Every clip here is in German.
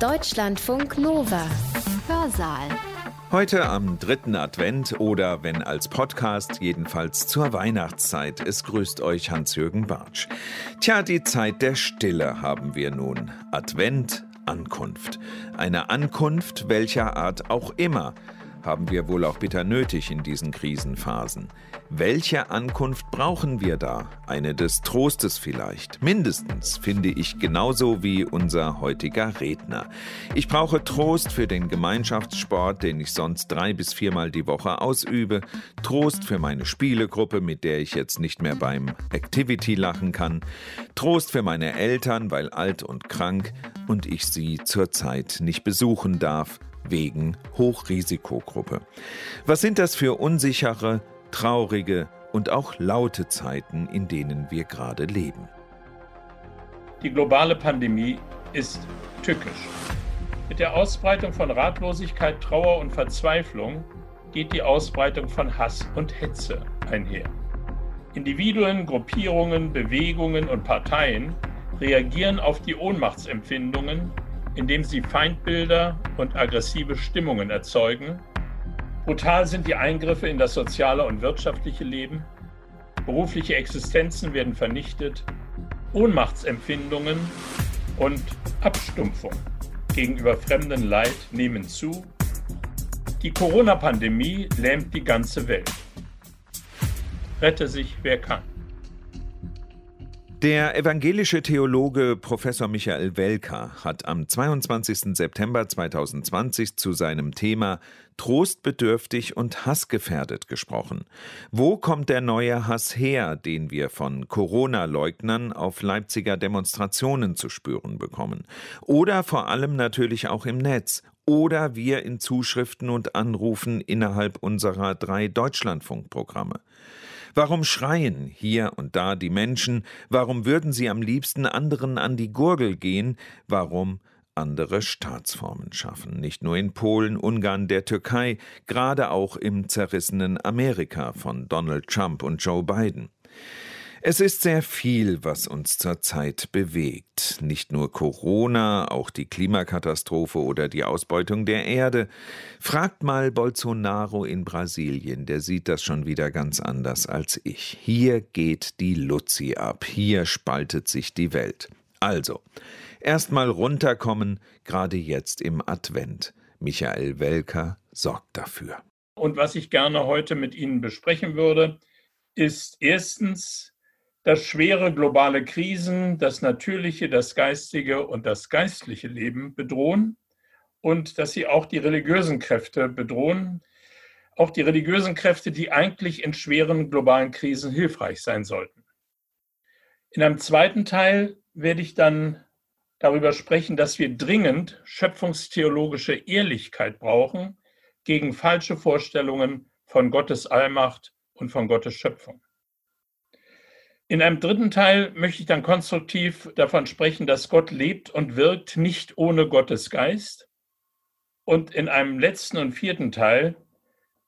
Deutschlandfunk Nova. Hörsaal. Heute am dritten Advent oder wenn als Podcast, jedenfalls zur Weihnachtszeit. Es grüßt euch Hans-Jürgen Bartsch. Tja, die Zeit der Stille haben wir nun. Advent, Ankunft. Eine Ankunft welcher Art auch immer haben wir wohl auch bitter nötig in diesen Krisenphasen. Welche Ankunft brauchen wir da? Eine des Trostes vielleicht. Mindestens, finde ich, genauso wie unser heutiger Redner. Ich brauche Trost für den Gemeinschaftssport, den ich sonst drei bis viermal die Woche ausübe. Trost für meine Spielegruppe, mit der ich jetzt nicht mehr beim Activity lachen kann. Trost für meine Eltern, weil alt und krank und ich sie zurzeit nicht besuchen darf wegen Hochrisikogruppe. Was sind das für unsichere, traurige und auch laute Zeiten, in denen wir gerade leben? Die globale Pandemie ist tückisch. Mit der Ausbreitung von Ratlosigkeit, Trauer und Verzweiflung geht die Ausbreitung von Hass und Hetze einher. Individuen, Gruppierungen, Bewegungen und Parteien reagieren auf die Ohnmachtsempfindungen indem sie Feindbilder und aggressive Stimmungen erzeugen. Brutal sind die Eingriffe in das soziale und wirtschaftliche Leben. Berufliche Existenzen werden vernichtet. Ohnmachtsempfindungen und Abstumpfung gegenüber fremden Leid nehmen zu. Die Corona-Pandemie lähmt die ganze Welt. Rette sich, wer kann. Der evangelische Theologe Professor Michael Welker hat am 22. September 2020 zu seinem Thema Trostbedürftig und hassgefährdet gesprochen. Wo kommt der neue Hass her, den wir von Corona-Leugnern auf Leipziger Demonstrationen zu spüren bekommen? Oder vor allem natürlich auch im Netz oder wir in Zuschriften und Anrufen innerhalb unserer drei Deutschlandfunkprogramme. Warum schreien hier und da die Menschen? Warum würden sie am liebsten anderen an die Gurgel gehen? Warum andere Staatsformen schaffen? Nicht nur in Polen, Ungarn, der Türkei, gerade auch im zerrissenen Amerika von Donald Trump und Joe Biden. Es ist sehr viel, was uns zurzeit bewegt. Nicht nur Corona, auch die Klimakatastrophe oder die Ausbeutung der Erde. Fragt mal Bolsonaro in Brasilien, der sieht das schon wieder ganz anders als ich. Hier geht die Luzi ab, hier spaltet sich die Welt. Also, erstmal runterkommen, gerade jetzt im Advent. Michael Welker sorgt dafür. Und was ich gerne heute mit Ihnen besprechen würde, ist erstens dass schwere globale Krisen das natürliche, das geistige und das geistliche Leben bedrohen und dass sie auch die religiösen Kräfte bedrohen, auch die religiösen Kräfte, die eigentlich in schweren globalen Krisen hilfreich sein sollten. In einem zweiten Teil werde ich dann darüber sprechen, dass wir dringend schöpfungstheologische Ehrlichkeit brauchen gegen falsche Vorstellungen von Gottes Allmacht und von Gottes Schöpfung. In einem dritten Teil möchte ich dann konstruktiv davon sprechen, dass Gott lebt und wirkt nicht ohne Gottes Geist. Und in einem letzten und vierten Teil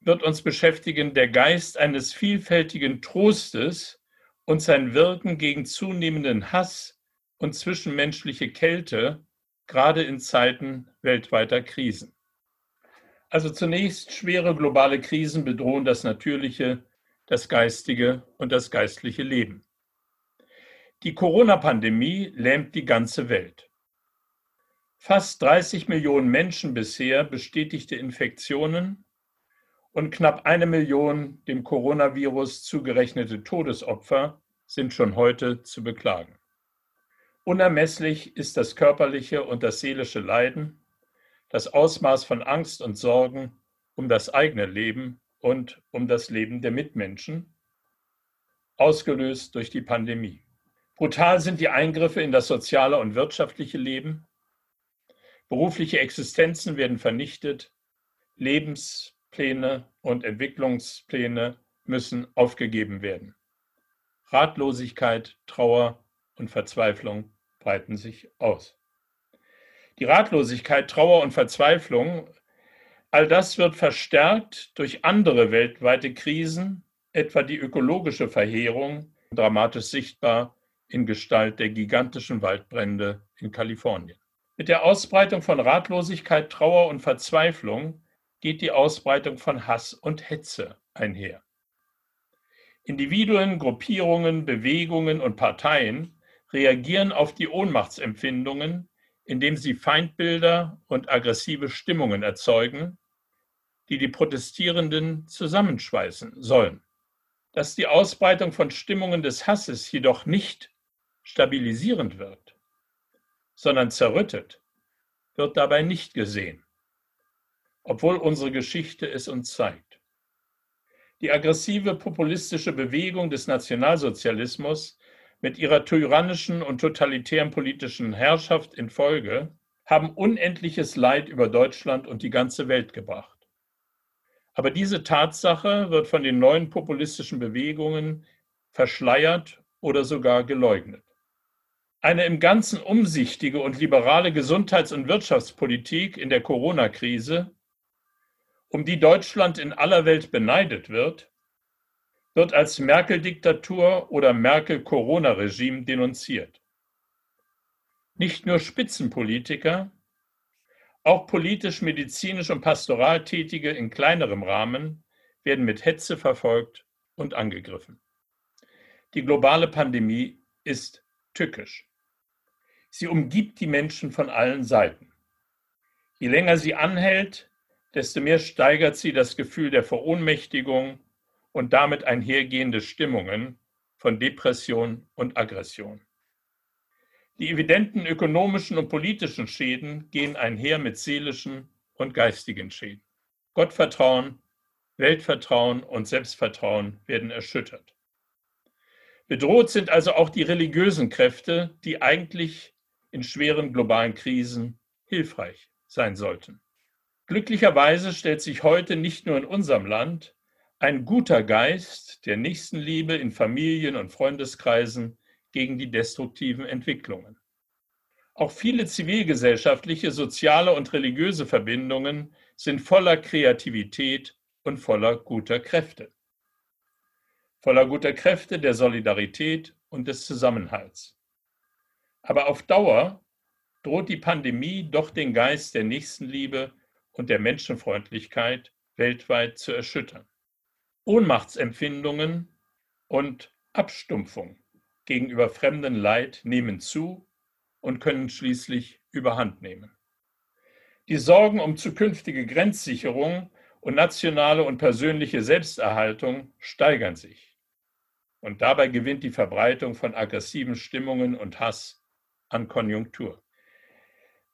wird uns beschäftigen der Geist eines vielfältigen Trostes und sein Wirken gegen zunehmenden Hass und zwischenmenschliche Kälte, gerade in Zeiten weltweiter Krisen. Also zunächst schwere globale Krisen bedrohen das natürliche, das geistige und das geistliche Leben. Die Corona-Pandemie lähmt die ganze Welt. Fast 30 Millionen Menschen bisher bestätigte Infektionen und knapp eine Million dem Coronavirus zugerechnete Todesopfer sind schon heute zu beklagen. Unermesslich ist das körperliche und das seelische Leiden, das Ausmaß von Angst und Sorgen um das eigene Leben und um das Leben der Mitmenschen, ausgelöst durch die Pandemie. Brutal sind die Eingriffe in das soziale und wirtschaftliche Leben. Berufliche Existenzen werden vernichtet. Lebenspläne und Entwicklungspläne müssen aufgegeben werden. Ratlosigkeit, Trauer und Verzweiflung breiten sich aus. Die Ratlosigkeit, Trauer und Verzweiflung, all das wird verstärkt durch andere weltweite Krisen, etwa die ökologische Verheerung, dramatisch sichtbar in Gestalt der gigantischen Waldbrände in Kalifornien. Mit der Ausbreitung von Ratlosigkeit, Trauer und Verzweiflung geht die Ausbreitung von Hass und Hetze einher. Individuen, Gruppierungen, Bewegungen und Parteien reagieren auf die Ohnmachtsempfindungen, indem sie Feindbilder und aggressive Stimmungen erzeugen, die die Protestierenden zusammenschweißen sollen. Dass die Ausbreitung von Stimmungen des Hasses jedoch nicht stabilisierend wirkt, sondern zerrüttet, wird dabei nicht gesehen, obwohl unsere Geschichte es uns zeigt. Die aggressive populistische Bewegung des Nationalsozialismus mit ihrer tyrannischen und totalitären politischen Herrschaft in Folge haben unendliches Leid über Deutschland und die ganze Welt gebracht. Aber diese Tatsache wird von den neuen populistischen Bewegungen verschleiert oder sogar geleugnet. Eine im Ganzen umsichtige und liberale Gesundheits- und Wirtschaftspolitik in der Corona-Krise, um die Deutschland in aller Welt beneidet wird, wird als Merkel-Diktatur oder Merkel-Corona-Regime denunziert. Nicht nur Spitzenpolitiker, auch politisch, medizinisch und pastoral Tätige in kleinerem Rahmen werden mit Hetze verfolgt und angegriffen. Die globale Pandemie ist tückisch. Sie umgibt die Menschen von allen Seiten. Je länger sie anhält, desto mehr steigert sie das Gefühl der Verohnmächtigung und damit einhergehende Stimmungen von Depression und Aggression. Die evidenten ökonomischen und politischen Schäden gehen einher mit seelischen und geistigen Schäden. Gottvertrauen, Weltvertrauen und Selbstvertrauen werden erschüttert. Bedroht sind also auch die religiösen Kräfte, die eigentlich in schweren globalen Krisen hilfreich sein sollten. Glücklicherweise stellt sich heute nicht nur in unserem Land, ein guter Geist der Nächstenliebe in Familien und Freundeskreisen gegen die destruktiven Entwicklungen. Auch viele zivilgesellschaftliche, soziale und religiöse Verbindungen sind voller Kreativität und voller guter Kräfte. Voller guter Kräfte der Solidarität und des Zusammenhalts. Aber auf Dauer droht die Pandemie doch den Geist der Nächstenliebe und der Menschenfreundlichkeit weltweit zu erschüttern. Ohnmachtsempfindungen und Abstumpfung gegenüber fremdem Leid nehmen zu und können schließlich überhand nehmen. Die Sorgen um zukünftige Grenzsicherung und nationale und persönliche Selbsterhaltung steigern sich. Und dabei gewinnt die Verbreitung von aggressiven Stimmungen und Hass an Konjunktur.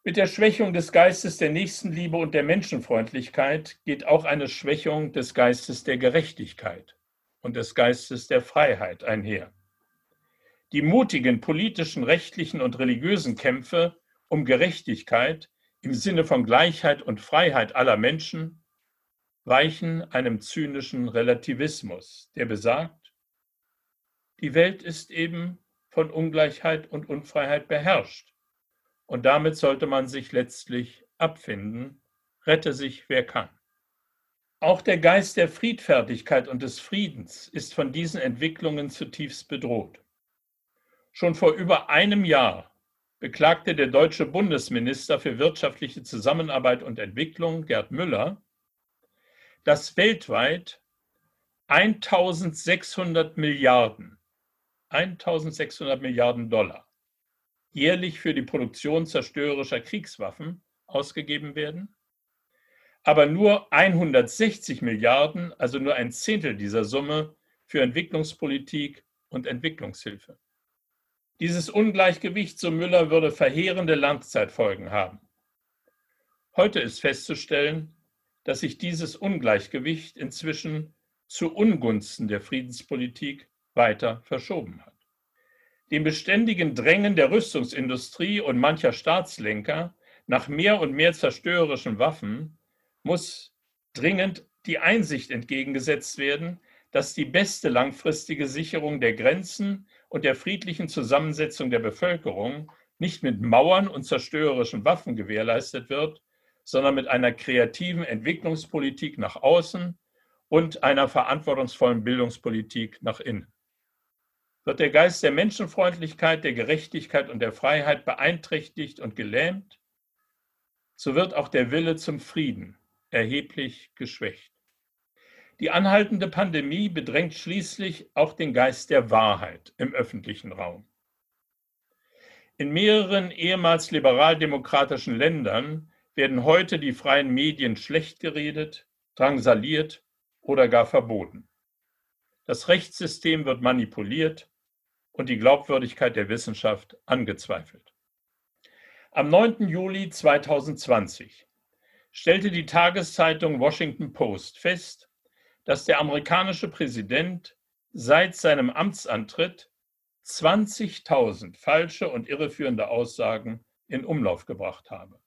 Mit der Schwächung des Geistes der Nächstenliebe und der Menschenfreundlichkeit geht auch eine Schwächung des Geistes der Gerechtigkeit und des Geistes der Freiheit einher. Die mutigen politischen, rechtlichen und religiösen Kämpfe um Gerechtigkeit im Sinne von Gleichheit und Freiheit aller Menschen weichen einem zynischen Relativismus, der besagt, die Welt ist eben von Ungleichheit und Unfreiheit beherrscht und damit sollte man sich letztlich abfinden, rette sich wer kann. Auch der Geist der Friedfertigkeit und des Friedens ist von diesen Entwicklungen zutiefst bedroht. Schon vor über einem Jahr beklagte der deutsche Bundesminister für wirtschaftliche Zusammenarbeit und Entwicklung, Gerd Müller, dass weltweit 1600 Milliarden, 1600 Milliarden Dollar jährlich für die Produktion zerstörerischer Kriegswaffen ausgegeben werden, aber nur 160 Milliarden, also nur ein Zehntel dieser Summe, für Entwicklungspolitik und Entwicklungshilfe. Dieses Ungleichgewicht, so Müller, würde verheerende Langzeitfolgen haben. Heute ist festzustellen, dass sich dieses Ungleichgewicht inzwischen zu Ungunsten der Friedenspolitik weiter verschoben hat. Dem beständigen Drängen der Rüstungsindustrie und mancher Staatslenker nach mehr und mehr zerstörerischen Waffen muss dringend die Einsicht entgegengesetzt werden, dass die beste langfristige Sicherung der Grenzen und der friedlichen Zusammensetzung der Bevölkerung nicht mit Mauern und zerstörerischen Waffen gewährleistet wird, sondern mit einer kreativen Entwicklungspolitik nach außen und einer verantwortungsvollen Bildungspolitik nach innen. Wird der Geist der Menschenfreundlichkeit, der Gerechtigkeit und der Freiheit beeinträchtigt und gelähmt, so wird auch der Wille zum Frieden erheblich geschwächt. Die anhaltende Pandemie bedrängt schließlich auch den Geist der Wahrheit im öffentlichen Raum. In mehreren ehemals liberaldemokratischen Ländern werden heute die freien Medien schlecht geredet, drangsaliert oder gar verboten. Das Rechtssystem wird manipuliert und die Glaubwürdigkeit der Wissenschaft angezweifelt. Am 9. Juli 2020 stellte die Tageszeitung Washington Post fest, dass der amerikanische Präsident seit seinem Amtsantritt 20.000 falsche und irreführende Aussagen in Umlauf gebracht habe.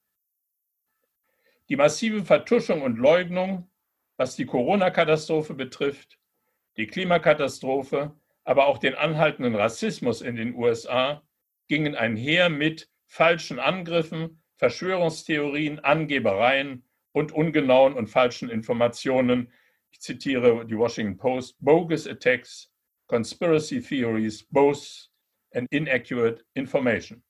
Die massive Vertuschung und Leugnung, was die Corona-Katastrophe betrifft, die Klimakatastrophe, aber auch den anhaltenden Rassismus in den USA, gingen einher mit falschen Angriffen, Verschwörungstheorien, Angebereien und ungenauen und falschen Informationen. Ich zitiere die Washington Post, bogus attacks conspiracy theories, both and inaccurate information.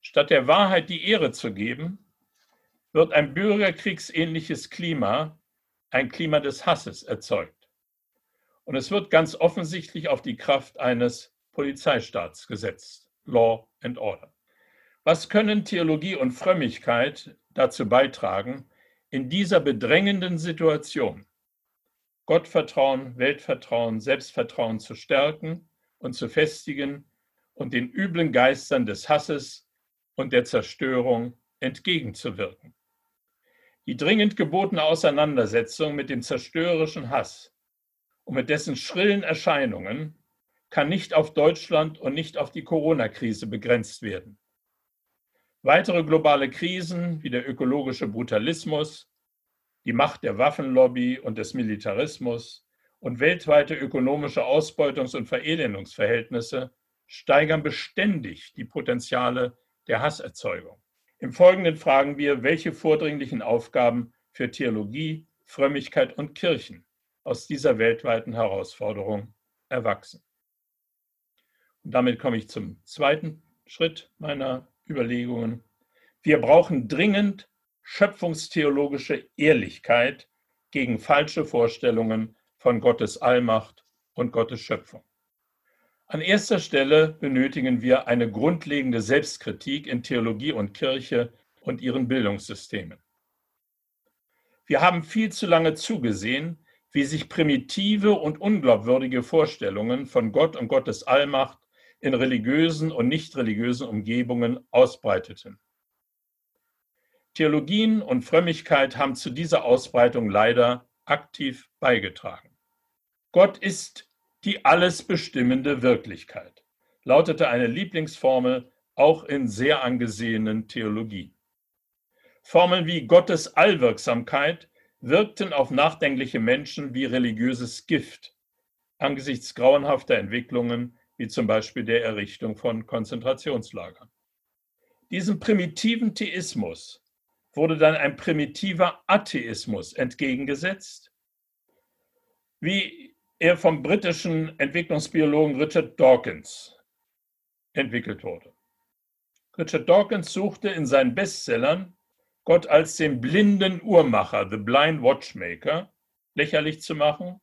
Statt der Wahrheit die Ehre zu geben, wird ein bürgerkriegsähnliches Klima, ein Klima des Hasses erzeugt. Und es wird ganz offensichtlich auf die Kraft eines Polizeistaats gesetzt. Law and Order. Was können Theologie und Frömmigkeit dazu beitragen, in dieser bedrängenden Situation Gottvertrauen, Weltvertrauen, Selbstvertrauen zu stärken und zu festigen und den üblen Geistern des Hasses und der Zerstörung entgegenzuwirken. Die dringend gebotene Auseinandersetzung mit dem zerstörerischen Hass und mit dessen schrillen Erscheinungen kann nicht auf Deutschland und nicht auf die Corona-Krise begrenzt werden. Weitere globale Krisen wie der ökologische Brutalismus, die Macht der Waffenlobby und des Militarismus und weltweite ökonomische Ausbeutungs- und Verelendungsverhältnisse steigern beständig die Potenziale der Hasserzeugung. Im Folgenden fragen wir, welche vordringlichen Aufgaben für Theologie, Frömmigkeit und Kirchen aus dieser weltweiten Herausforderung erwachsen. Und damit komme ich zum zweiten Schritt meiner Überlegungen. Wir brauchen dringend schöpfungstheologische Ehrlichkeit gegen falsche Vorstellungen von Gottes Allmacht und Gottes Schöpfung. An erster Stelle benötigen wir eine grundlegende Selbstkritik in Theologie und Kirche und ihren Bildungssystemen. Wir haben viel zu lange zugesehen, wie sich primitive und unglaubwürdige Vorstellungen von Gott und Gottes Allmacht in religiösen und nicht religiösen Umgebungen ausbreiteten. Theologien und Frömmigkeit haben zu dieser Ausbreitung leider aktiv beigetragen. Gott ist die alles bestimmende Wirklichkeit, lautete eine Lieblingsformel auch in sehr angesehenen Theologien. Formeln wie Gottes Allwirksamkeit wirkten auf nachdenkliche Menschen wie religiöses Gift angesichts grauenhafter Entwicklungen, wie zum Beispiel der Errichtung von Konzentrationslagern. Diesem primitiven Theismus wurde dann ein primitiver Atheismus entgegengesetzt, wie er vom britischen Entwicklungsbiologen Richard Dawkins entwickelt wurde. Richard Dawkins suchte in seinen Bestsellern Gott als den blinden Uhrmacher, the blind watchmaker, lächerlich zu machen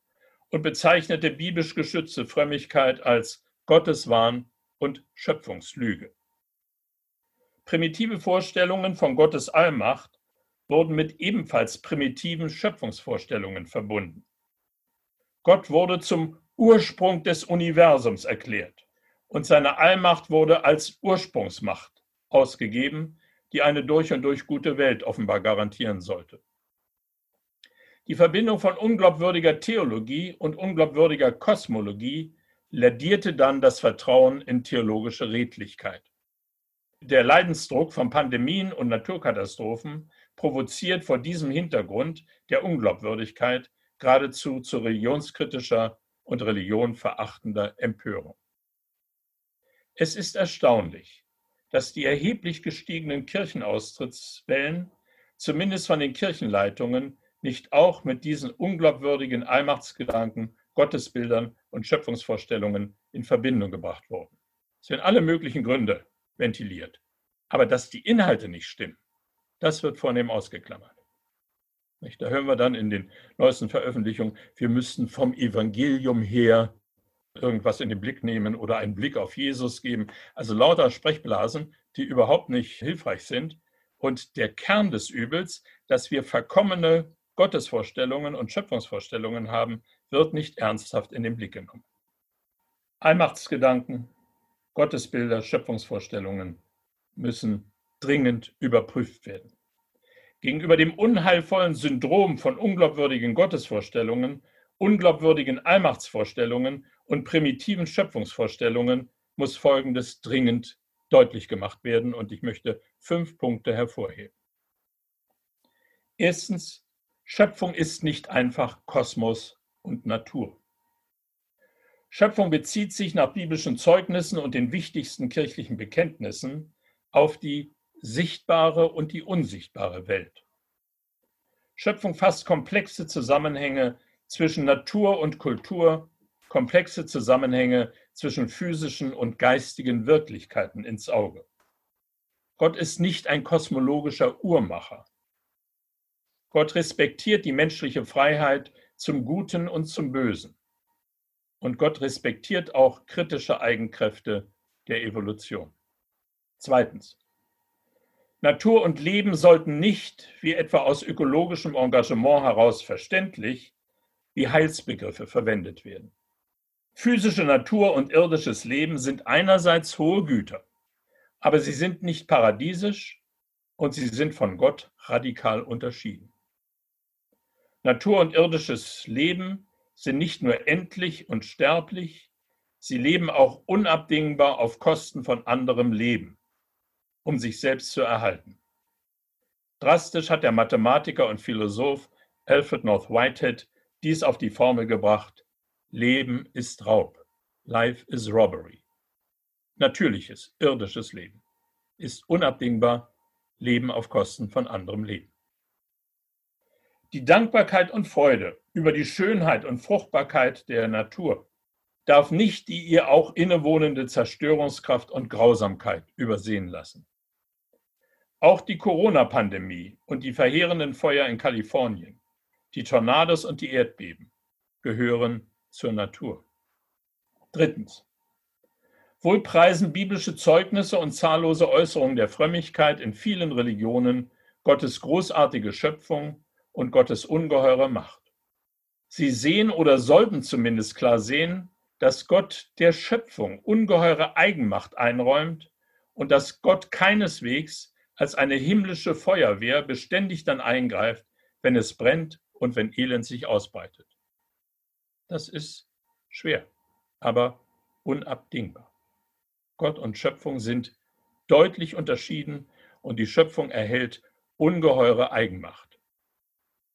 und bezeichnete biblisch geschützte Frömmigkeit als Gotteswahn und Schöpfungslüge. Primitive Vorstellungen von Gottes Allmacht wurden mit ebenfalls primitiven Schöpfungsvorstellungen verbunden. Gott wurde zum Ursprung des Universums erklärt und seine Allmacht wurde als Ursprungsmacht ausgegeben, die eine durch und durch gute Welt offenbar garantieren sollte. Die Verbindung von unglaubwürdiger Theologie und unglaubwürdiger Kosmologie lädierte dann das Vertrauen in theologische Redlichkeit. Der Leidensdruck von Pandemien und Naturkatastrophen provoziert vor diesem Hintergrund der Unglaubwürdigkeit geradezu zu religionskritischer und religionverachtender Empörung. Es ist erstaunlich, dass die erheblich gestiegenen Kirchenaustrittswellen, zumindest von den Kirchenleitungen, nicht auch mit diesen unglaubwürdigen Allmachtsgedanken, Gottesbildern und Schöpfungsvorstellungen in Verbindung gebracht wurden. Es werden alle möglichen Gründe ventiliert. Aber dass die Inhalte nicht stimmen, Das wird vornehm ausgeklammert. Da hören wir dann in den neuesten Veröffentlichungen, wir müssten vom Evangelium her irgendwas in den Blick nehmen oder einen Blick auf Jesus geben. Also lauter Sprechblasen, die überhaupt nicht hilfreich sind. Und der Kern des Übels, dass wir verkommene Gottesvorstellungen und Schöpfungsvorstellungen haben, wird nicht ernsthaft in den Blick genommen. Allmachtsgedanken, Gottesbilder, Schöpfungsvorstellungen müssen dringend überprüft werden. Gegenüber dem unheilvollen Syndrom von unglaubwürdigen Gottesvorstellungen, unglaubwürdigen Allmachtsvorstellungen und primitiven Schöpfungsvorstellungen muss Folgendes dringend deutlich gemacht werden und ich möchte fünf Punkte hervorheben. Erstens, Schöpfung ist nicht einfach Kosmos und Natur. Schöpfung bezieht sich nach biblischen Zeugnissen und den wichtigsten kirchlichen Bekenntnissen auf die sichtbare und die unsichtbare Welt. Schöpfung fasst komplexe Zusammenhänge zwischen Natur und Kultur, komplexe Zusammenhänge zwischen physischen und geistigen Wirklichkeiten ins Auge. Gott ist nicht ein kosmologischer Uhrmacher. Gott respektiert die menschliche Freiheit zum Guten und zum Bösen. Und Gott respektiert auch kritische Eigenkräfte der Evolution. Zweitens. Natur und Leben sollten nicht, wie etwa aus ökologischem Engagement heraus verständlich, wie Heilsbegriffe verwendet werden. Physische Natur und irdisches Leben sind einerseits hohe Güter, aber sie sind nicht paradiesisch und sie sind von Gott radikal unterschieden. Natur und irdisches Leben sind nicht nur endlich und sterblich, sie leben auch unabdingbar auf Kosten von anderem Leben um sich selbst zu erhalten. Drastisch hat der Mathematiker und Philosoph Alfred North Whitehead dies auf die Formel gebracht, Leben ist Raub, Life is Robbery. Natürliches, irdisches Leben ist unabdingbar, Leben auf Kosten von anderem Leben. Die Dankbarkeit und Freude über die Schönheit und Fruchtbarkeit der Natur darf nicht die ihr auch innewohnende Zerstörungskraft und Grausamkeit übersehen lassen. Auch die Corona-Pandemie und die verheerenden Feuer in Kalifornien, die Tornados und die Erdbeben gehören zur Natur. Drittens. Wohl preisen biblische Zeugnisse und zahllose Äußerungen der Frömmigkeit in vielen Religionen Gottes großartige Schöpfung und Gottes ungeheure Macht. Sie sehen oder sollten zumindest klar sehen, dass Gott der Schöpfung ungeheure Eigenmacht einräumt und dass Gott keineswegs als eine himmlische Feuerwehr beständig dann eingreift, wenn es brennt und wenn Elend sich ausbreitet. Das ist schwer, aber unabdingbar. Gott und Schöpfung sind deutlich unterschieden und die Schöpfung erhält ungeheure Eigenmacht.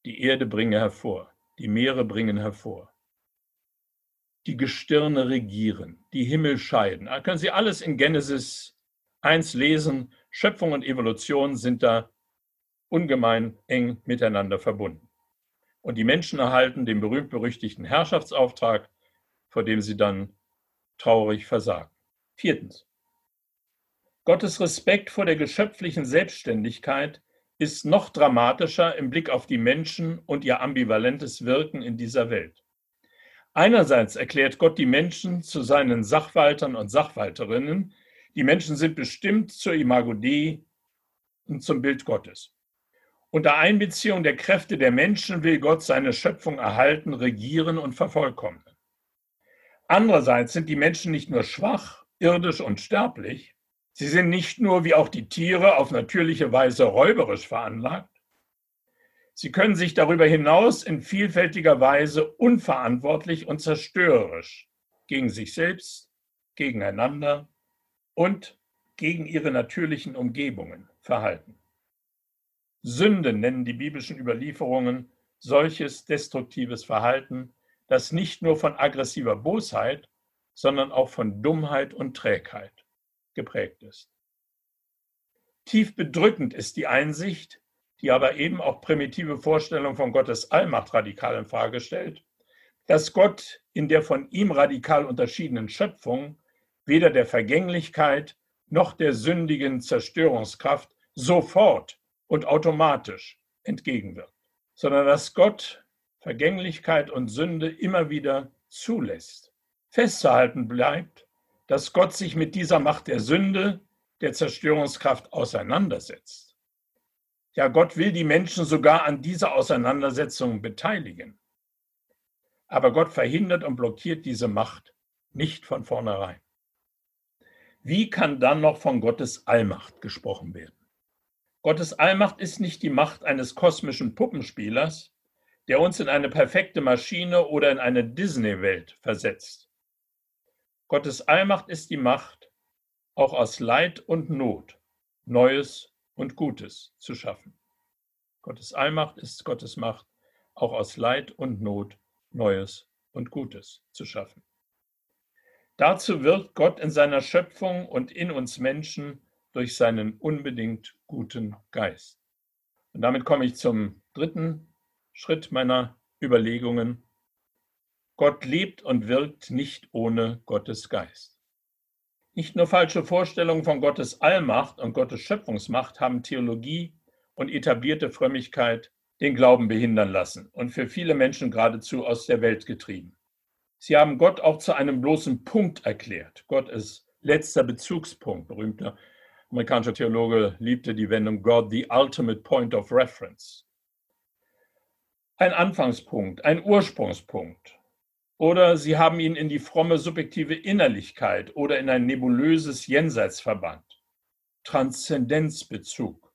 Die Erde bringe hervor, die Meere bringen hervor. Die Gestirne regieren, die Himmel scheiden. Da können Sie alles in Genesis 1 lesen Schöpfung und Evolution sind da ungemein eng miteinander verbunden. Und die Menschen erhalten den berühmt-berüchtigten Herrschaftsauftrag, vor dem sie dann traurig versagen. Viertens. Gottes Respekt vor der geschöpflichen Selbstständigkeit ist noch dramatischer im Blick auf die Menschen und ihr ambivalentes Wirken in dieser Welt. Einerseits erklärt Gott die Menschen zu seinen Sachwaltern und Sachwalterinnen, die Menschen sind bestimmt zur Imago Dei und zum Bild Gottes. Unter Einbeziehung der Kräfte der Menschen will Gott seine Schöpfung erhalten, regieren und vervollkommnen. Andererseits sind die Menschen nicht nur schwach, irdisch und sterblich, sie sind nicht nur wie auch die Tiere auf natürliche Weise räuberisch veranlagt, sie können sich darüber hinaus in vielfältiger Weise unverantwortlich und zerstörerisch gegen sich selbst, gegeneinander und gegen ihre natürlichen Umgebungen verhalten. Sünde nennen die biblischen Überlieferungen solches destruktives Verhalten, das nicht nur von aggressiver Bosheit, sondern auch von Dummheit und Trägheit geprägt ist. Tief bedrückend ist die Einsicht, die aber eben auch primitive Vorstellung von Gottes Allmacht radikal in Frage stellt, dass Gott in der von ihm radikal unterschiedenen Schöpfung weder der Vergänglichkeit noch der sündigen Zerstörungskraft sofort und automatisch entgegenwirkt, sondern dass Gott Vergänglichkeit und Sünde immer wieder zulässt. Festzuhalten bleibt, dass Gott sich mit dieser Macht der Sünde, der Zerstörungskraft auseinandersetzt. Ja, Gott will die Menschen sogar an dieser Auseinandersetzung beteiligen. Aber Gott verhindert und blockiert diese Macht nicht von vornherein. Wie kann dann noch von Gottes Allmacht gesprochen werden? Gottes Allmacht ist nicht die Macht eines kosmischen Puppenspielers, der uns in eine perfekte Maschine oder in eine Disney-Welt versetzt. Gottes Allmacht ist die Macht, auch aus Leid und Not Neues und Gutes zu schaffen. Gottes Allmacht ist Gottes Macht, auch aus Leid und Not Neues und Gutes zu schaffen. Dazu wirkt Gott in seiner Schöpfung und in uns Menschen durch seinen unbedingt guten Geist. Und damit komme ich zum dritten Schritt meiner Überlegungen. Gott lebt und wirkt nicht ohne Gottes Geist. Nicht nur falsche Vorstellungen von Gottes Allmacht und Gottes Schöpfungsmacht haben Theologie und etablierte Frömmigkeit den Glauben behindern lassen und für viele Menschen geradezu aus der Welt getrieben. Sie haben Gott auch zu einem bloßen Punkt erklärt. Gott ist letzter Bezugspunkt. Berühmter amerikanischer Theologe liebte die Wendung God, the ultimate point of reference ein Anfangspunkt, ein Ursprungspunkt. Oder sie haben ihn in die fromme subjektive Innerlichkeit oder in ein nebulöses Jenseits verbannt. Transzendenzbezug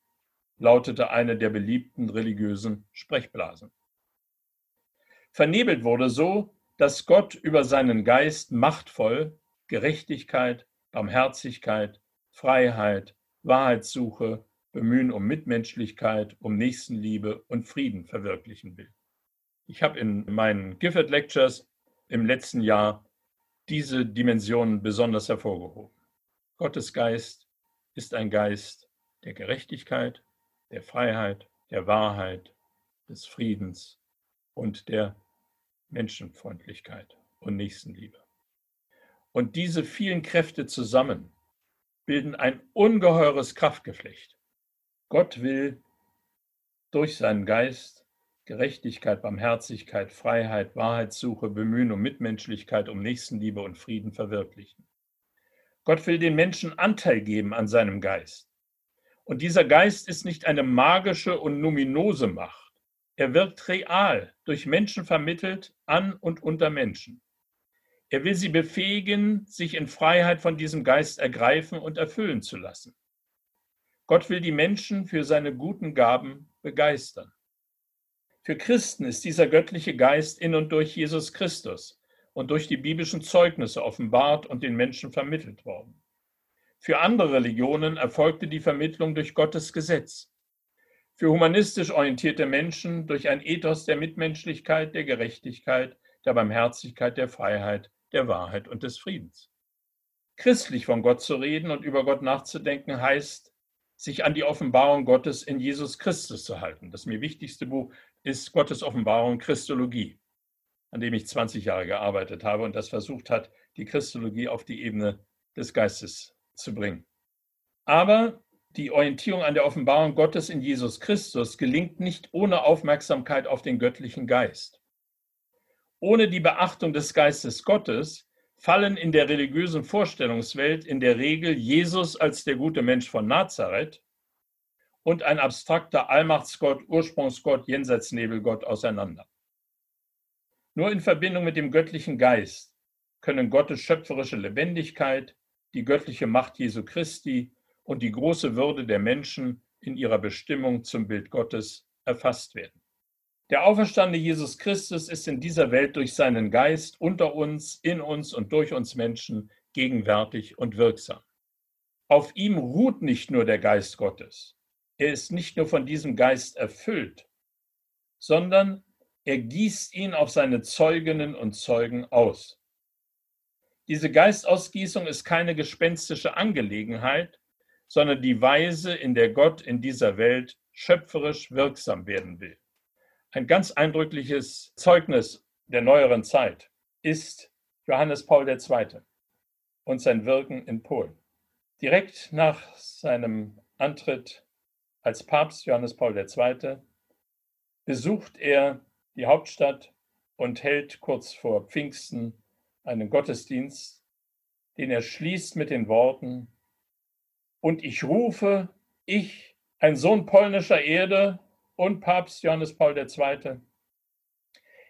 lautete eine der beliebten religiösen Sprechblasen. Vernebelt wurde so, dass Gott über seinen Geist machtvoll Gerechtigkeit, Barmherzigkeit, Freiheit, Wahrheitssuche, Bemühen um Mitmenschlichkeit, um Nächstenliebe und Frieden verwirklichen will. Ich habe in meinen Gifford Lectures im letzten Jahr diese Dimensionen besonders hervorgehoben. Gottes Geist ist ein Geist der Gerechtigkeit, der Freiheit, der Wahrheit, des Friedens und der Menschenfreundlichkeit und Nächstenliebe. Und diese vielen Kräfte zusammen bilden ein ungeheures Kraftgeflecht. Gott will durch seinen Geist Gerechtigkeit, Barmherzigkeit, Freiheit, Wahrheitssuche, Bemühen um Mitmenschlichkeit, um Nächstenliebe und Frieden verwirklichen. Gott will den Menschen Anteil geben an seinem Geist. Und dieser Geist ist nicht eine magische und numinose Macht. Er wirkt real, durch Menschen vermittelt, an und unter Menschen. Er will sie befähigen, sich in Freiheit von diesem Geist ergreifen und erfüllen zu lassen. Gott will die Menschen für seine guten Gaben begeistern. Für Christen ist dieser göttliche Geist in und durch Jesus Christus und durch die biblischen Zeugnisse offenbart und den Menschen vermittelt worden. Für andere Religionen erfolgte die Vermittlung durch Gottes Gesetz. Für humanistisch orientierte Menschen durch ein Ethos der Mitmenschlichkeit, der Gerechtigkeit, der Barmherzigkeit, der Freiheit, der Wahrheit und des Friedens. Christlich von Gott zu reden und über Gott nachzudenken heißt, sich an die Offenbarung Gottes in Jesus Christus zu halten. Das mir wichtigste Buch ist Gottes Offenbarung Christologie, an dem ich 20 Jahre gearbeitet habe und das versucht hat, die Christologie auf die Ebene des Geistes zu bringen. Aber die Orientierung an der Offenbarung Gottes in Jesus Christus gelingt nicht ohne Aufmerksamkeit auf den göttlichen Geist. Ohne die Beachtung des Geistes Gottes fallen in der religiösen Vorstellungswelt in der Regel Jesus als der gute Mensch von Nazareth und ein abstrakter Allmachtsgott, Ursprungsgott, Jenseitsnebelgott auseinander. Nur in Verbindung mit dem göttlichen Geist können Gottes schöpferische Lebendigkeit, die göttliche Macht Jesu Christi und die große Würde der Menschen in ihrer Bestimmung zum Bild Gottes erfasst werden. Der auferstandene Jesus Christus ist in dieser Welt durch seinen Geist unter uns, in uns und durch uns Menschen gegenwärtig und wirksam. Auf ihm ruht nicht nur der Geist Gottes, er ist nicht nur von diesem Geist erfüllt, sondern er gießt ihn auf seine Zeuginnen und Zeugen aus. Diese Geistausgießung ist keine gespenstische Angelegenheit, sondern die Weise, in der Gott in dieser Welt schöpferisch wirksam werden will. Ein ganz eindrückliches Zeugnis der neueren Zeit ist Johannes Paul II. und sein Wirken in Polen. Direkt nach seinem Antritt als Papst Johannes Paul II. besucht er die Hauptstadt und hält kurz vor Pfingsten einen Gottesdienst, den er schließt mit den Worten, und ich rufe, ich, ein Sohn polnischer Erde und Papst Johannes Paul II.,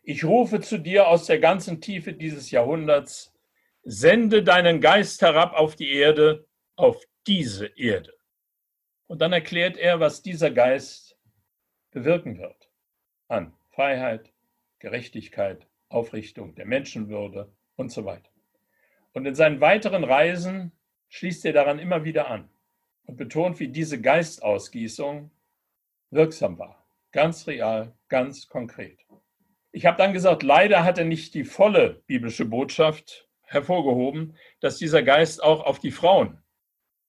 ich rufe zu dir aus der ganzen Tiefe dieses Jahrhunderts, sende deinen Geist herab auf die Erde, auf diese Erde. Und dann erklärt er, was dieser Geist bewirken wird an Freiheit, Gerechtigkeit, Aufrichtung der Menschenwürde und so weiter. Und in seinen weiteren Reisen schließt er daran immer wieder an und betont, wie diese Geistausgießung wirksam war. Ganz real, ganz konkret. Ich habe dann gesagt, leider hat er nicht die volle biblische Botschaft hervorgehoben, dass dieser Geist auch auf die Frauen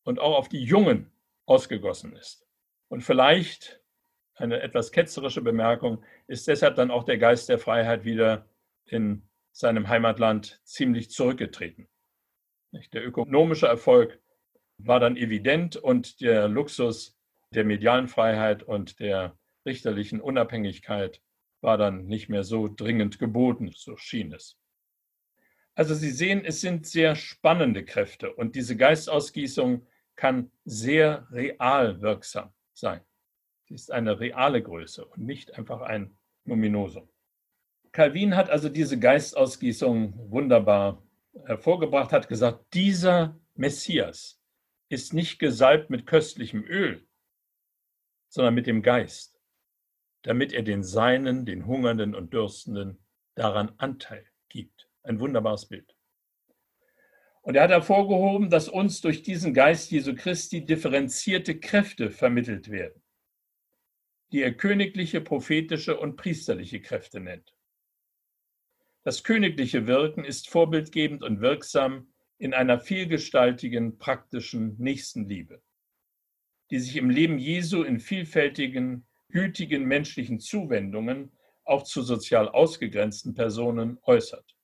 und auch auf die Jungen ausgegossen ist. Und vielleicht eine etwas ketzerische Bemerkung ist deshalb dann auch der Geist der Freiheit wieder in seinem Heimatland ziemlich zurückgetreten. Der ökonomische Erfolg war dann evident und der Luxus der medialen Freiheit und der richterlichen Unabhängigkeit war dann nicht mehr so dringend geboten, so schien es. Also Sie sehen, es sind sehr spannende Kräfte und diese Geistausgießung kann sehr real wirksam sein. Sie ist eine reale Größe und nicht einfach ein Numinosum. Calvin hat also diese Geistausgießung wunderbar hervorgebracht, hat gesagt, dieser Messias ist nicht gesalbt mit köstlichem Öl, sondern mit dem Geist damit er den Seinen, den Hungernden und Dürstenden, daran Anteil gibt. Ein wunderbares Bild. Und er hat hervorgehoben, dass uns durch diesen Geist Jesu Christi differenzierte Kräfte vermittelt werden, die er königliche, prophetische und priesterliche Kräfte nennt. Das königliche Wirken ist vorbildgebend und wirksam in einer vielgestaltigen, praktischen Nächstenliebe, die sich im Leben Jesu in vielfältigen gütigen menschlichen Zuwendungen auch zu sozial ausgegrenzten Personen äußert.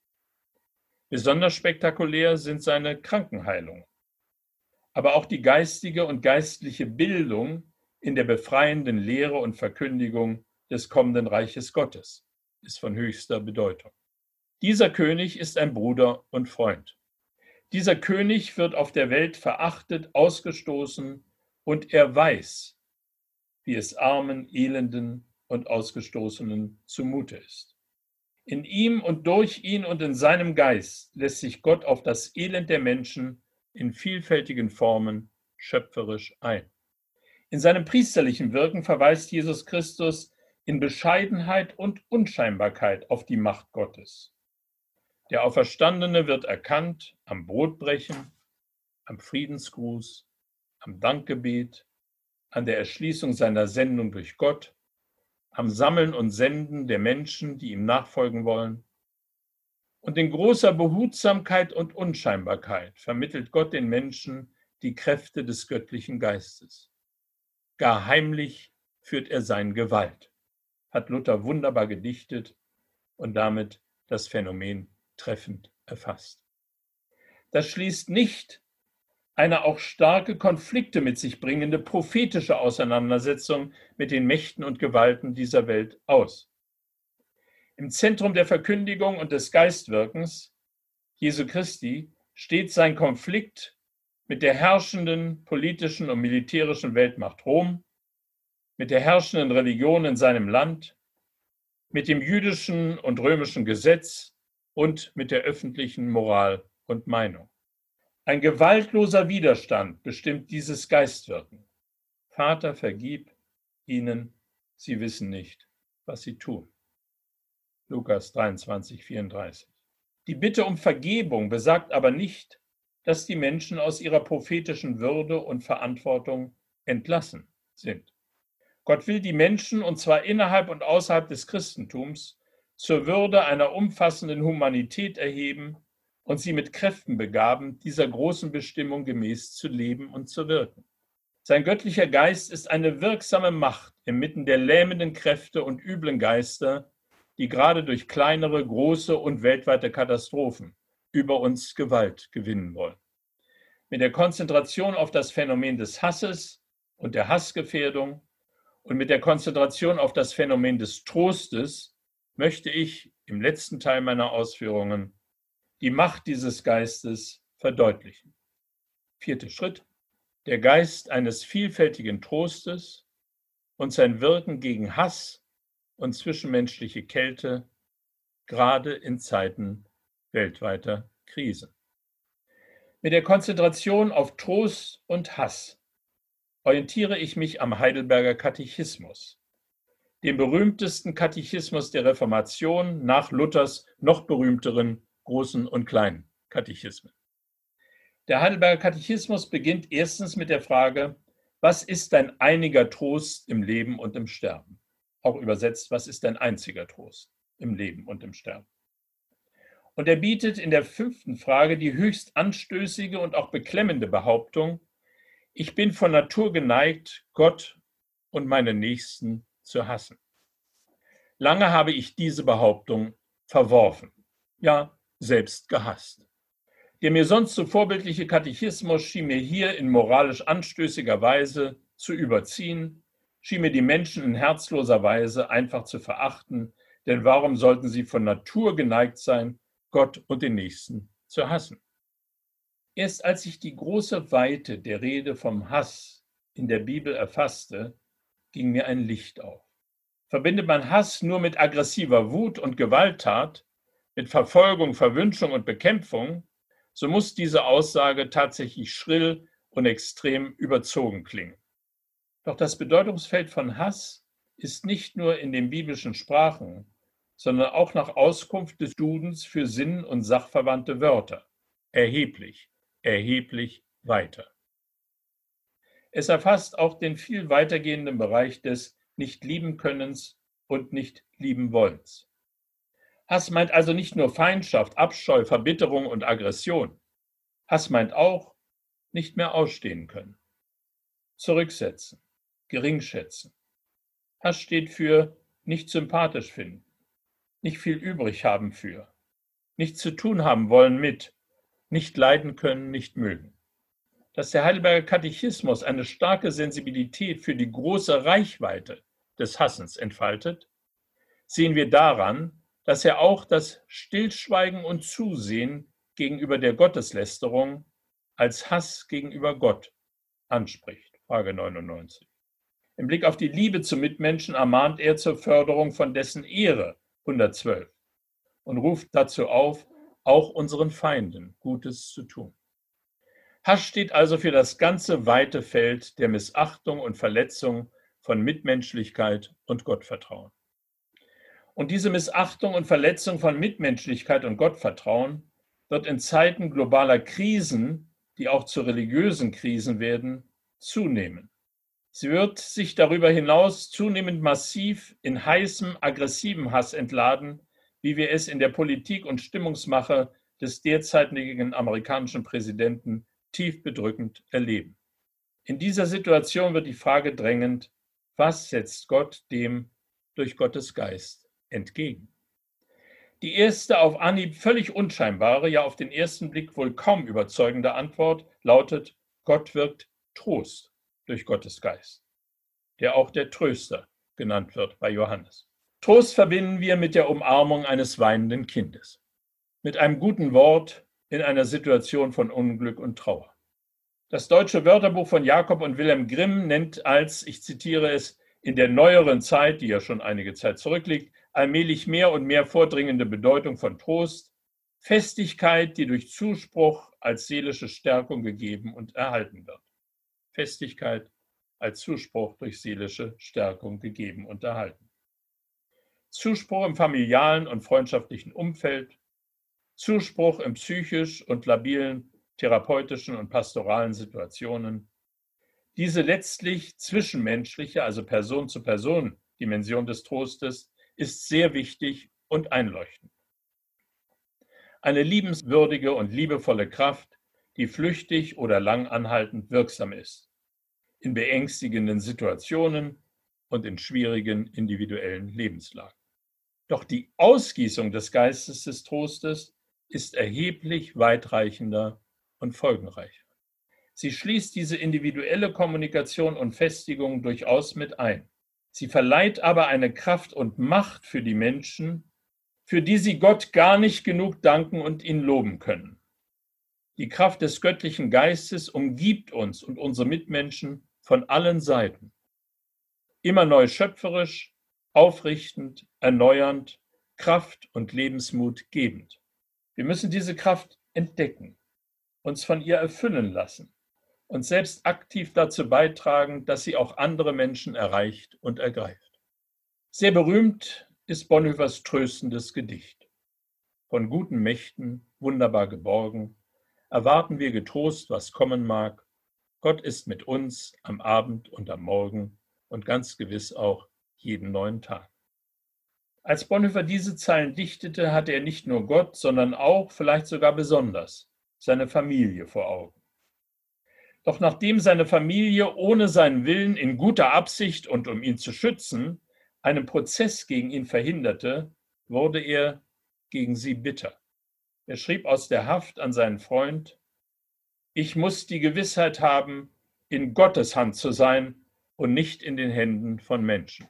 Besonders spektakulär sind seine Krankenheilungen, aber auch die geistige und geistliche Bildung in der befreienden Lehre und Verkündigung des kommenden Reiches Gottes ist von höchster Bedeutung. Dieser König ist ein Bruder und Freund. Dieser König wird auf der Welt verachtet, ausgestoßen und er weiß, wie es Armen, Elenden und Ausgestoßenen zumute ist. In ihm und durch ihn und in seinem Geist lässt sich Gott auf das Elend der Menschen in vielfältigen Formen schöpferisch ein. In seinem priesterlichen Wirken verweist Jesus Christus in Bescheidenheit und Unscheinbarkeit auf die Macht Gottes. Der Auferstandene wird erkannt am Brotbrechen, am Friedensgruß, am Dankgebet, an der Erschließung seiner Sendung durch Gott, am Sammeln und Senden der Menschen, die ihm nachfolgen wollen. Und in großer Behutsamkeit und Unscheinbarkeit vermittelt Gott den Menschen die Kräfte des göttlichen Geistes. Gar heimlich führt er sein Gewalt, hat Luther wunderbar gedichtet und damit das Phänomen treffend erfasst. Das schließt nicht eine auch starke Konflikte mit sich bringende prophetische Auseinandersetzung mit den Mächten und Gewalten dieser Welt aus. Im Zentrum der Verkündigung und des Geistwirkens Jesu Christi steht sein Konflikt mit der herrschenden politischen und militärischen Weltmacht Rom, mit der herrschenden Religion in seinem Land, mit dem jüdischen und römischen Gesetz und mit der öffentlichen Moral und Meinung. Ein gewaltloser Widerstand bestimmt dieses Geistwirken. Vater, vergib ihnen, sie wissen nicht, was sie tun. Lukas 23, 34. Die Bitte um Vergebung besagt aber nicht, dass die Menschen aus ihrer prophetischen Würde und Verantwortung entlassen sind. Gott will die Menschen, und zwar innerhalb und außerhalb des Christentums, zur Würde einer umfassenden Humanität erheben und sie mit Kräften begaben, dieser großen Bestimmung gemäß zu leben und zu wirken. Sein göttlicher Geist ist eine wirksame Macht inmitten der lähmenden Kräfte und üblen Geister, die gerade durch kleinere, große und weltweite Katastrophen über uns Gewalt gewinnen wollen. Mit der Konzentration auf das Phänomen des Hasses und der Hassgefährdung Und mit der Konzentration auf das Phänomen des Trostes möchte ich im letzten Teil meiner Ausführungen die Macht dieses Geistes verdeutlichen. Vierter Schritt. Der Geist eines vielfältigen Trostes und sein Wirken gegen Hass und zwischenmenschliche Kälte, gerade in Zeiten weltweiter Krisen. Mit der Konzentration auf Trost und Hass orientiere ich mich am Heidelberger Katechismus, dem berühmtesten Katechismus der Reformation nach Luthers noch berühmteren großen und kleinen Katechismen. Der Heidelberger Katechismus beginnt erstens mit der Frage, was ist dein einiger Trost im Leben und im Sterben? Auch übersetzt, was ist dein einziger Trost im Leben und im Sterben? Und er bietet in der fünften Frage die höchst anstößige und auch beklemmende Behauptung, ich bin von Natur geneigt, Gott und meine Nächsten zu hassen. Lange habe ich diese Behauptung verworfen, ja selbst gehasst. Der mir sonst so vorbildliche Katechismus schien mir hier in moralisch anstößiger Weise zu überziehen, schien mir die Menschen in herzloser Weise einfach zu verachten, denn warum sollten sie von Natur geneigt sein, Gott und den Nächsten zu hassen? Erst als ich die große Weite der Rede vom Hass in der Bibel erfasste, ging mir ein Licht auf. Verbindet man Hass nur mit aggressiver Wut und Gewalttat, mit Verfolgung, Verwünschung und Bekämpfung, so muss diese Aussage tatsächlich schrill und extrem überzogen klingen. Doch das Bedeutungsfeld von Hass ist nicht nur in den biblischen Sprachen, sondern auch nach Auskunft des Dudens für Sinn und sachverwandte Wörter erheblich erheblich weiter. Es erfasst auch den viel weitergehenden Bereich des Nicht-Lieben-Könnens und Nicht-Lieben-Wollens. Hass meint also nicht nur Feindschaft, Abscheu, Verbitterung und Aggression. Hass meint auch nicht mehr ausstehen können, zurücksetzen, geringschätzen. Hass steht für nicht sympathisch finden, nicht viel übrig haben für, nichts zu tun haben wollen mit, nicht leiden können, nicht mögen. Dass der Heidelberger Katechismus eine starke Sensibilität für die große Reichweite des Hassens entfaltet, sehen wir daran, dass er auch das Stillschweigen und Zusehen gegenüber der Gotteslästerung als Hass gegenüber Gott anspricht. Frage 99. Im Blick auf die Liebe zum Mitmenschen ermahnt er zur Förderung von dessen Ehre 112 und ruft dazu auf, auch unseren Feinden Gutes zu tun. Hass steht also für das ganze weite Feld der Missachtung und Verletzung von Mitmenschlichkeit und Gottvertrauen. Und diese Missachtung und Verletzung von Mitmenschlichkeit und Gottvertrauen wird in Zeiten globaler Krisen, die auch zu religiösen Krisen werden, zunehmen. Sie wird sich darüber hinaus zunehmend massiv in heißem, aggressivem Hass entladen, wie wir es in der Politik und Stimmungsmache des derzeitigen amerikanischen Präsidenten tief bedrückend erleben. In dieser Situation wird die Frage drängend, was setzt Gott dem durch Gottes Geist entgegen? Die erste auf Anhieb völlig unscheinbare, ja auf den ersten Blick wohl kaum überzeugende Antwort lautet, Gott wirkt Trost durch Gottes Geist, der auch der Tröster genannt wird bei Johannes. Trost verbinden wir mit der Umarmung eines weinenden Kindes, mit einem guten Wort in einer Situation von Unglück und Trauer. Das deutsche Wörterbuch von Jakob und Wilhelm Grimm nennt als, ich zitiere es, in der neueren Zeit, die ja schon einige Zeit zurückliegt, allmählich mehr und mehr vordringende Bedeutung von Trost, Festigkeit, die durch Zuspruch als seelische Stärkung gegeben und erhalten wird. Festigkeit als Zuspruch durch seelische Stärkung gegeben und erhalten. Zuspruch im familialen und freundschaftlichen Umfeld, Zuspruch in psychisch und labilen therapeutischen und pastoralen Situationen. Diese letztlich zwischenmenschliche, also Person-zu-Person-Dimension des Trostes ist sehr wichtig und einleuchtend. Eine liebenswürdige und liebevolle Kraft, die flüchtig oder lang anhaltend wirksam ist. In beängstigenden Situationen und in schwierigen individuellen Lebenslagen. Doch die Ausgießung des Geistes des Trostes ist erheblich weitreichender und folgenreicher. Sie schließt diese individuelle Kommunikation und Festigung durchaus mit ein. Sie verleiht aber eine Kraft und Macht für die Menschen, für die sie Gott gar nicht genug danken und ihn loben können. Die Kraft des göttlichen Geistes umgibt uns und unsere Mitmenschen von allen Seiten. Immer neu schöpferisch, aufrichtend, erneuernd, Kraft und Lebensmut gebend. Wir müssen diese Kraft entdecken, uns von ihr erfüllen lassen und selbst aktiv dazu beitragen, dass sie auch andere Menschen erreicht und ergreift. Sehr berühmt ist Bonhoeffers tröstendes Gedicht. Von guten Mächten, wunderbar geborgen, erwarten wir getrost, was kommen mag. Gott ist mit uns am Abend und am Morgen und ganz gewiss auch jeden neuen Tag. Als Bonhoeffer diese Zeilen dichtete, hatte er nicht nur Gott, sondern auch, vielleicht sogar besonders, seine Familie vor Augen. Doch nachdem seine Familie ohne seinen Willen in guter Absicht und um ihn zu schützen einen Prozess gegen ihn verhinderte, wurde er gegen sie bitter. Er schrieb aus der Haft an seinen Freund, ich muss die Gewissheit haben, in Gottes Hand zu sein und nicht in den Händen von Menschen.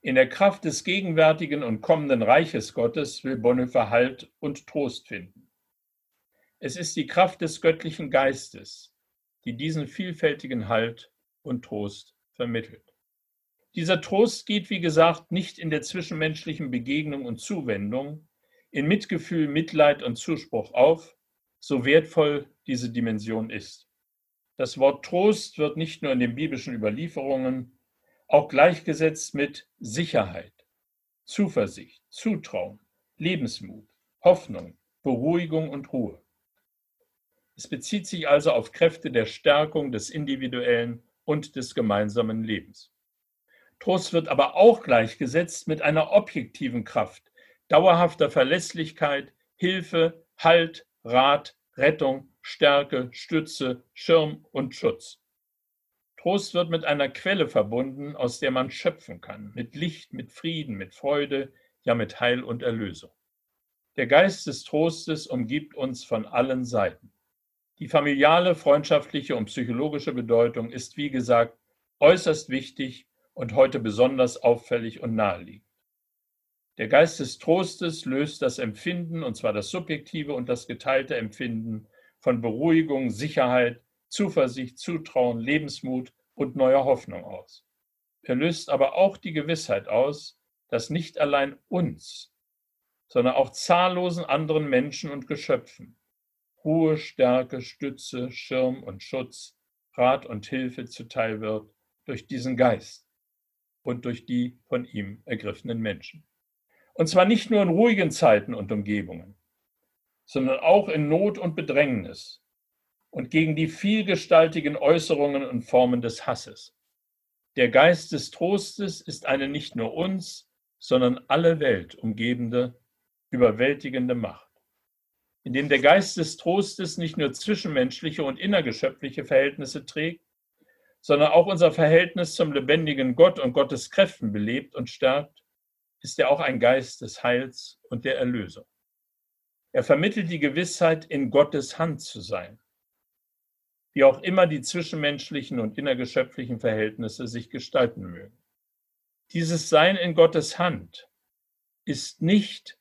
In der Kraft des gegenwärtigen und kommenden Reiches Gottes will Bonhoeffer Halt und Trost finden. Es ist die Kraft des göttlichen Geistes, die diesen vielfältigen Halt und Trost vermittelt. Dieser Trost geht, wie gesagt, nicht in der zwischenmenschlichen Begegnung und Zuwendung, in Mitgefühl, Mitleid und Zuspruch auf, so wertvoll diese Dimension ist. Das Wort Trost wird nicht nur in den biblischen Überlieferungen, auch gleichgesetzt mit Sicherheit, Zuversicht, Zutrauen, Lebensmut, Hoffnung, Beruhigung und Ruhe. Es bezieht sich also auf Kräfte der Stärkung des individuellen und des gemeinsamen Lebens. Trost wird aber auch gleichgesetzt mit einer objektiven Kraft, dauerhafter Verlässlichkeit, Hilfe, Halt, Rat, Rettung, Stärke, Stütze, Schirm und Schutz. Trost wird mit einer Quelle verbunden, aus der man schöpfen kann, mit Licht, mit Frieden, mit Freude, ja mit Heil und Erlösung. Der Geist des Trostes umgibt uns von allen Seiten. Die familiale, freundschaftliche und psychologische Bedeutung ist, wie gesagt, äußerst wichtig und heute besonders auffällig und naheliegend. Der Geist des Trostes löst das Empfinden, und zwar das subjektive und das geteilte Empfinden von Beruhigung, Sicherheit, Zuversicht, Zutrauen, Lebensmut und neuer Hoffnung aus. Er löst aber auch die Gewissheit aus, dass nicht allein uns, sondern auch zahllosen anderen Menschen und Geschöpfen Ruhe, Stärke, Stütze, Schirm und Schutz, Rat und Hilfe zuteil wird durch diesen Geist und durch die von ihm ergriffenen Menschen. Und zwar nicht nur in ruhigen Zeiten und Umgebungen, sondern auch in Not und Bedrängnis und gegen die vielgestaltigen Äußerungen und Formen des Hasses. Der Geist des Trostes ist eine nicht nur uns, sondern alle Welt umgebende, überwältigende Macht in dem der Geist des Trostes nicht nur zwischenmenschliche und innergeschöpfliche Verhältnisse trägt, sondern auch unser Verhältnis zum lebendigen Gott und Gottes Kräften belebt und stärkt, ist er auch ein Geist des Heils und der Erlösung. Er vermittelt die Gewissheit, in Gottes Hand zu sein, wie auch immer die zwischenmenschlichen und innergeschöpflichen Verhältnisse sich gestalten mögen. Dieses Sein in Gottes Hand ist nicht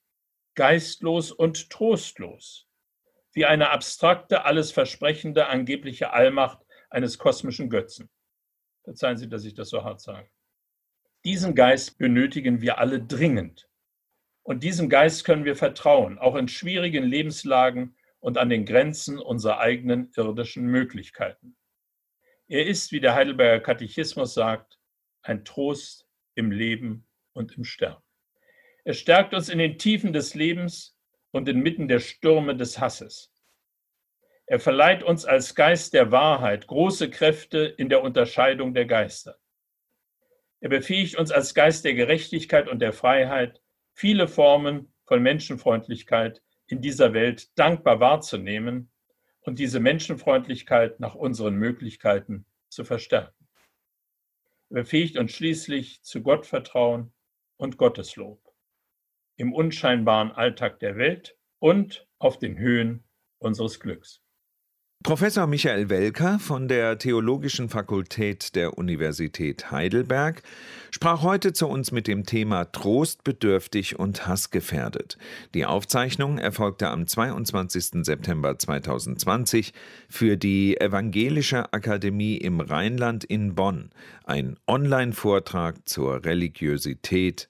geistlos und trostlos, wie eine abstrakte, alles versprechende, angebliche Allmacht eines kosmischen Götzen. Verzeihen Sie, dass ich das so hart sage. Diesen Geist benötigen wir alle dringend. Und diesem Geist können wir vertrauen, auch in schwierigen Lebenslagen und an den Grenzen unserer eigenen irdischen Möglichkeiten. Er ist, wie der Heidelberger Katechismus sagt, ein Trost im Leben und im Sterben. Er stärkt uns in den Tiefen des Lebens und inmitten der Stürme des Hasses. Er verleiht uns als Geist der Wahrheit große Kräfte in der Unterscheidung der Geister. Er befähigt uns als Geist der Gerechtigkeit und der Freiheit, viele Formen von Menschenfreundlichkeit in dieser Welt dankbar wahrzunehmen und diese Menschenfreundlichkeit nach unseren Möglichkeiten zu verstärken. Er befähigt uns schließlich zu Gottvertrauen und Gotteslob im unscheinbaren Alltag der Welt und auf den Höhen unseres Glücks. Professor Michael Welker von der Theologischen Fakultät der Universität Heidelberg sprach heute zu uns mit dem Thema Trostbedürftig und hassgefährdet. Die Aufzeichnung erfolgte am 22. September 2020 für die Evangelische Akademie im Rheinland in Bonn, ein Online-Vortrag zur Religiosität